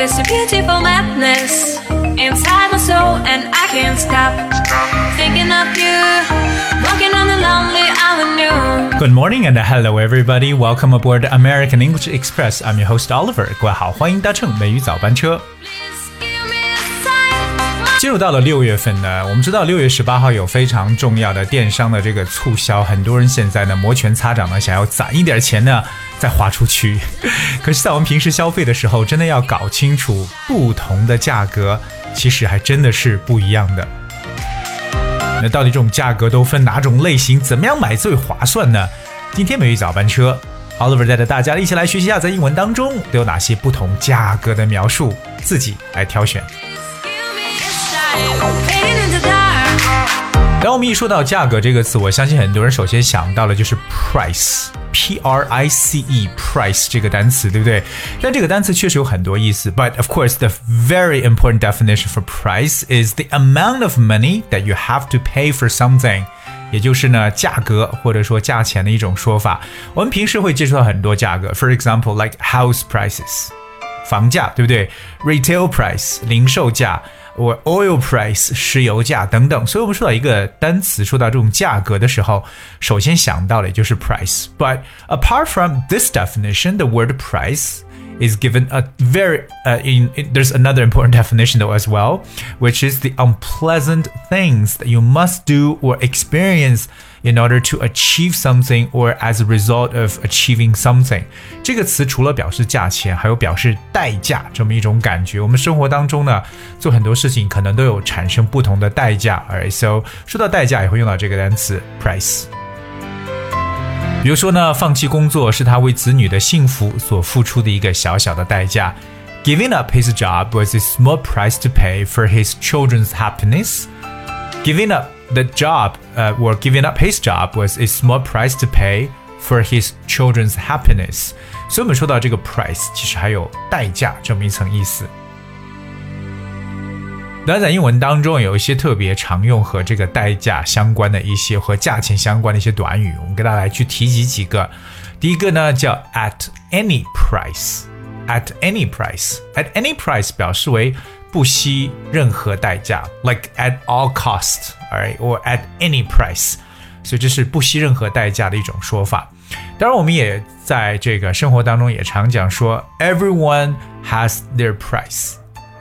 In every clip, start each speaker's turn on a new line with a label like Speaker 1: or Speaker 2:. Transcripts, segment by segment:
Speaker 1: It's a beautiful madness inside my soul, and I can't stop thinking of you. Walking on the lonely avenue.
Speaker 2: Good morning and hello everybody. Welcome aboard American English Express. I'm your host Oliver. 各位好，欢迎搭乘美语早班车。
Speaker 1: Please give me a sign.
Speaker 2: 进入到了六月份呢，我们知道六月十八号有非常重要的电商的这个促销，很多人现在呢摩拳擦掌呢，想要攒一点钱呢再花出去。可是，在我们平时消费的时候，真的要搞清楚不同的价格，其实还真的是不一样的。那到底这种价格都分哪种类型？怎么样买最划算呢？今天美语早班车，Oliver 带着大家一起来学习一下，在英文当中都有哪些不同价格的描述，自己来挑选。当我们一说到价格这个词，我相信很多人首先想到的就是 price，p r i c e，price 这个单词，对不对？但这个单词确实有很多意思。But of course, the very important definition for price is the amount of money that you have to pay for something。也就是呢，价格或者说价钱的一种说法。我们平时会接触到很多价格，for example, like house prices。 房价，对不对？Retail price 零售价，or oil price 石油价等等。所以，我们说到一个单词，说到这种价格的时候，首先想到的也就是 price。But apart from this definition, the word price is given a very uh, in, in- there's another important definition though as well, which is the unpleasant things that you must do or experience in order to achieve something or as a result of achieving something。这个词除了表示价钱，还有表示代价这么一种感觉。我们生活当中呢，做很多事情可能都有产生不同的代价。Alright, so 说到代价也会用到这个单词 price。 比如说呢，放弃工作是他为子女的幸福所付出的一个小小的代价。Giving up his job was a small price to pay for his children's happiness. Giving up the job, uh, or giving up his job was a small price to pay for his children's happiness. 所以我们说到这个 price，其实还有代价这么一层意思。 当然，在英文当中有一些特别常用和这个代价相关的一些和价钱相关的一些短语，我们给大家来去提及几个。第一个呢叫 at any price，at any price，at any price 表示为不惜任何代价，like at all cost，right？or at any price，所以这是不惜任何代价的一种说法。当然，我们也在这个生活当中也常讲说，everyone has their price。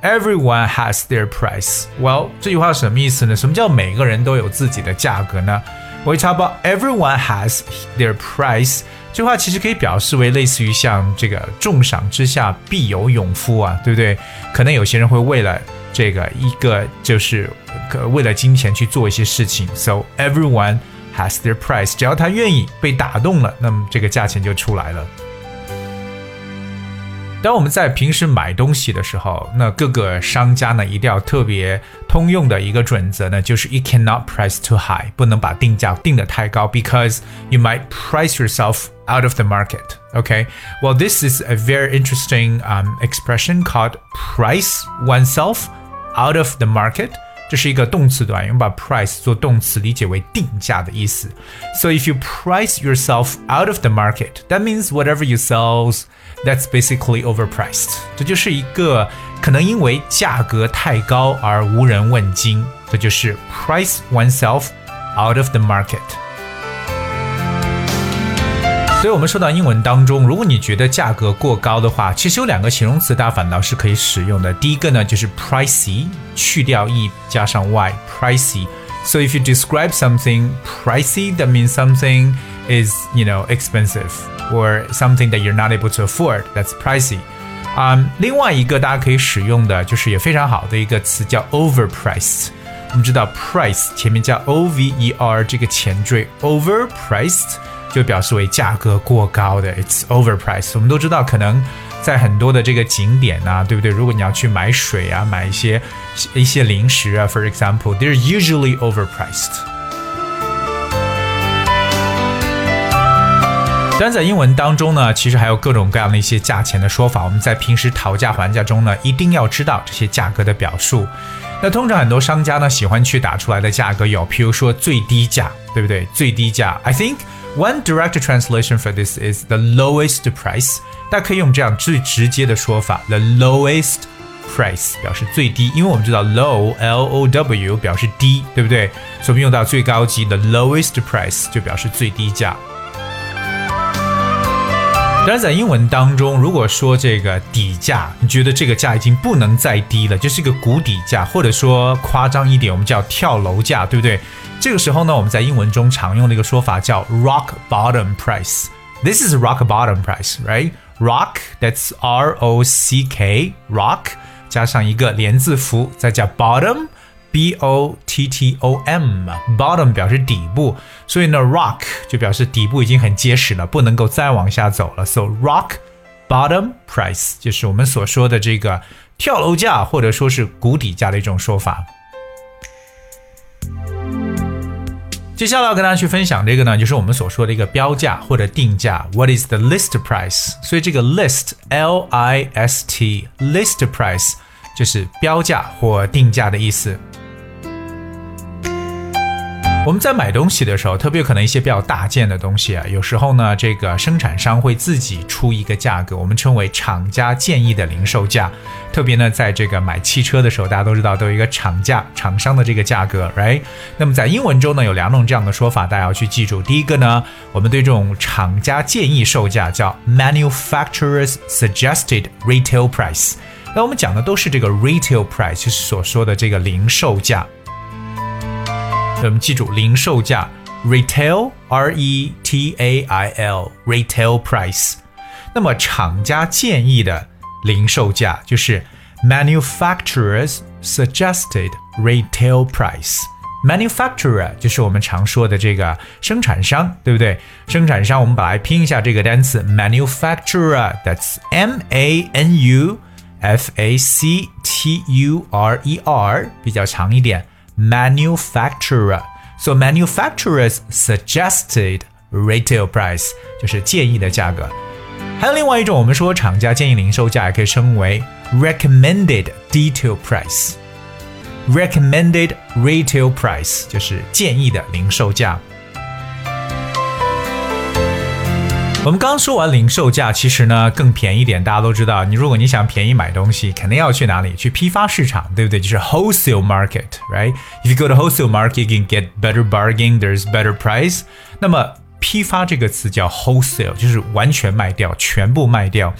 Speaker 2: Everyone has their price. Well，这句话什么意思呢？什么叫每个人都有自己的价格呢？We talk about everyone has their price. 这句话其实可以表示为类似于像这个重赏之下必有勇夫啊，对不对？可能有些人会为了这个一个就是可为了金钱去做一些事情。So everyone has their price. 只要他愿意被打动了，那么这个价钱就出来了。当我们在平时买东西的时候，那各个商家呢一定要特别通用的一个准则呢，就是 you cannot price too high，不能把定价定得太高，because you might price yourself out of the market. Okay, well this is a very interesting um, expression called price oneself out of the market. 这是一个动词短语，我们把 price 做动词理解为定价的意思。So if you price yourself out of the market, that means whatever you sell, that's basically overpriced。这就是一个可能因为价格太高而无人问津，这就是 price oneself out of the market。 所以，我们说到英文当中，如果你觉得价格过高的话，其实有两个形容词，大家反倒是可以使用的。第一个呢，就是 pricey，去掉 e 加上 y，pricey。So if you describe something pricey, that means something is, you know, expensive or something that you're not able to afford. That's pricey. 啊、另外一个大家可以使用的就是也非常好的一个词叫 overpriced。我们知道 price 前面加 o v e r 这个前缀，overpriced 就表示为价格过高的，it's overpriced。我们都知道，可能在很多的这个景点啊，对不对？如果你要去买水啊，买一些一些零食啊，for example，they're usually overpriced。当然，在英文当中呢，其实还有各种各样的一些价钱的说法。我们在平时讨价还价中呢，一定要知道这些价格的表述。那通常很多商家呢喜欢去打出来的价格有，譬如说最低价，对不对？最低价，I think One direct translation for this is the lowest price。大家可以用这样最直接的说法，the lowest price 表示最低，因为我们知道 low l o w 表示低，对不对？所以我们用到最高级的 lowest price 就表示最低价。 当然，在英文当中，如果说这个底价，你觉得这个价已经不能再低了，就是一个谷底价，或者说夸张一点，我们叫跳楼价，对不对？这个时候呢，我们在英文中常用的一个说法叫 rock bottom price。This is rock bottom price, right? Rock, that's R O C K, rock 加上一个连字符，再加 bottom。B O T T O M，bottom 表示底部，所以呢，rock 就表示底部已经很结实了，不能够再往下走了。So rock bottom price 就是我们所说的这个跳楼价或者说是谷底价的一种说法。接下来要跟大家去分享这个呢，就是我们所说的一个标价或者定价。What is the list price？所以这个 list L I S T list price 就是标价或定价的意思。我们在买东西的时候，特别可能一些比较大件的东西啊，有时候呢，这个生产商会自己出一个价格，我们称为厂家建议的零售价。特别呢，在这个买汽车的时候，大家都知道都有一个厂价，厂商的这个价格，right？那么在英文中呢，有两种这样的说法，大家要去记住。第一个呢，我们对这种厂家建议售价叫 manufacturer's suggested retail price。那我们讲的都是这个 retail price，所说的这个零售价。我们记住零售价 retail r e t a i l retail price。那么厂家建议的零售价就是 manufacturers suggested retail price。manufacturer 就是我们常说的这个生产商，对不对？生产商我们把它拼一下这个单词 manufacturer，that's m a n u f a c t u r e r，比较长一点。 manufacturer. So manufacturers suggested retail price 就是建议的价格。还有另外一种，我们说厂家建议零售价也可以称为 recommended detail price。recommended retail price 就是建议的零售价。 我们刚说完零售价，其实呢更便宜点。大家都知道，你如果你想便宜买东西，肯定要去哪里？去批发市场，对不对？就是 wholesale market，right？If you go to wholesale market, you can get better bargain. There's better price. 那么批发这个词叫 wholesale，就是完全卖掉，全部卖掉。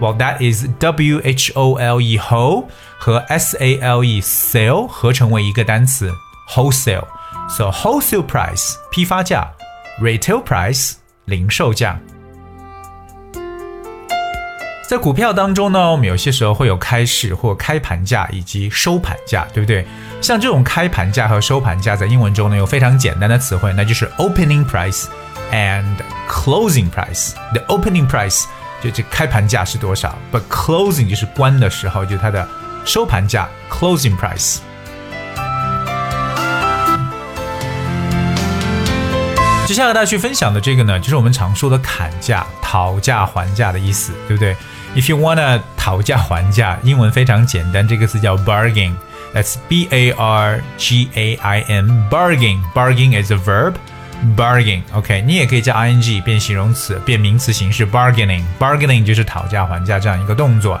Speaker 2: Well, that is W H O L E whole 和 S A L E sale 合成为一个单词 wholesale。So wholesale price 批发价，retail price 零售价。 在股票当中呢，我们有些时候会有开市或开盘价以及收盘价，对不对？像这种开盘价和收盘价，在英文中呢有非常简单的词汇，那就是 opening price and closing price。The opening price 就这开盘价是多少，but closing 就是关的时候，就它的收盘价 closing price。接下来大家去分享的这个呢，就是我们常说的砍价、讨价还价的意思，对不对 ？If you wanna 讨价还价，英文非常简单，这个词叫 bargain。That's B A R G A I N bargain. Bargain is a verb. Bargain, OK，你也可以加 ing 变形容词，变名词形式 bargaining。Bargaining 就是讨价还价这样一个动作。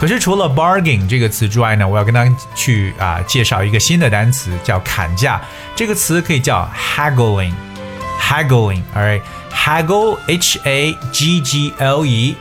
Speaker 2: 可是除了 bargain 这个词之外呢，我要跟大家去啊介绍一个新的单词，叫砍价。这个词可以叫 haggling。Haggling，alright，haggle H A G G L E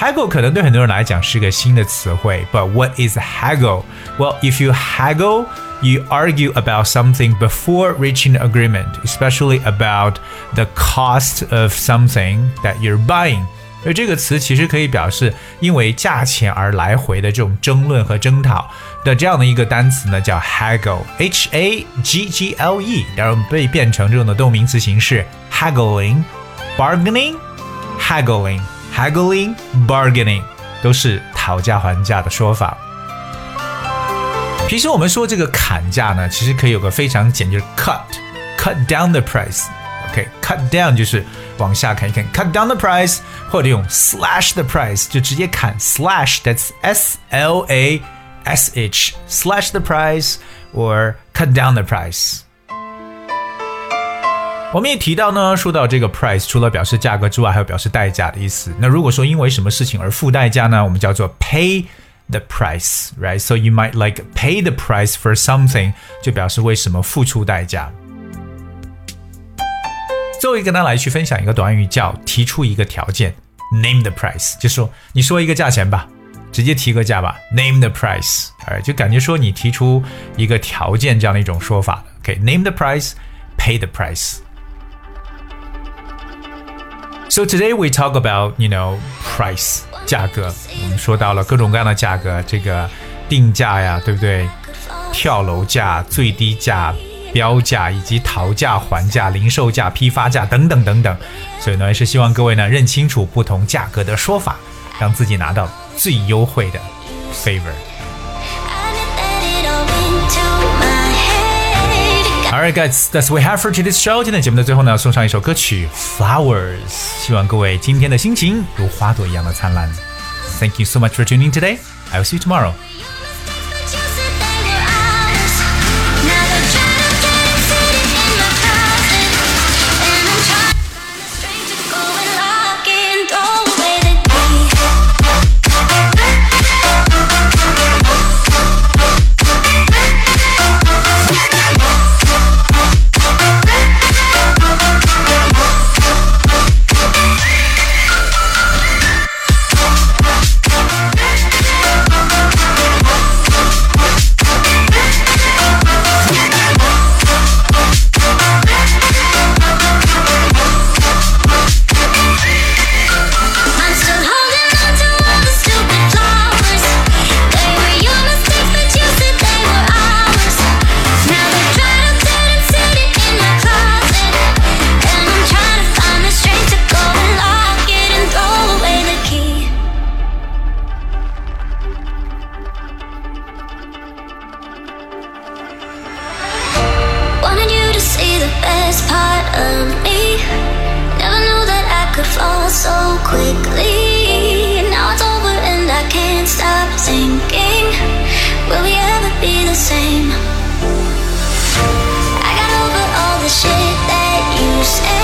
Speaker 2: haggle。Haggle 可能对很多人来讲是个新的词汇，But what is haggle? Well, if you haggle, you argue about something before reaching agreement, especially about the cost of something that you're buying. 而这个词其实可以表示因为价钱而来回的这种争论和争讨的这样的一个单词呢，叫 haggle，h a g g l e，然后被变成这种的动名词形式 haggling，bargaining，haggling。 haggling, bargaining 都是讨价还价的说法。平时我们说这个砍价呢，其实可以有个非常简，就是 cut，cut down the price。OK，cut down 就是往下砍一砍，cut down the price，或者用 slash the price 就直接砍，slash，that's S L A S H，slash the price or cut down the price。 我们也提到呢，说到这个 price，除了表示价格之外，还有表示代价的意思。那如果说因为什么事情而付代价呢？我们叫做 pay the price，right? So you might like pay the price for something，就表示为什么付出代价。最后一个呢，来去分享一个短语，叫提出一个条件，name the price，就说你说一个价钱吧，直接提个价吧，name the price，哎，就感觉说你提出一个条件这样的一种说法。OK，name the price，pay the price。So today we talk about, you know, price 价格。我们说到了各种各样的价格，这个定价呀，对不对？跳楼价、最低价、标价以及讨价还价、零售价、批发价等等等等。所以呢，也是希望各位呢认清楚不同价格的说法，让自己拿到最优惠的 favor。All right, guys, that's we have for today's show. 今天节目的最后呢，送上一首歌曲《Flowers》，希望各位今天的心情如花朵一样的灿烂。Thank you so much for tuning today. I will see you tomorrow. loose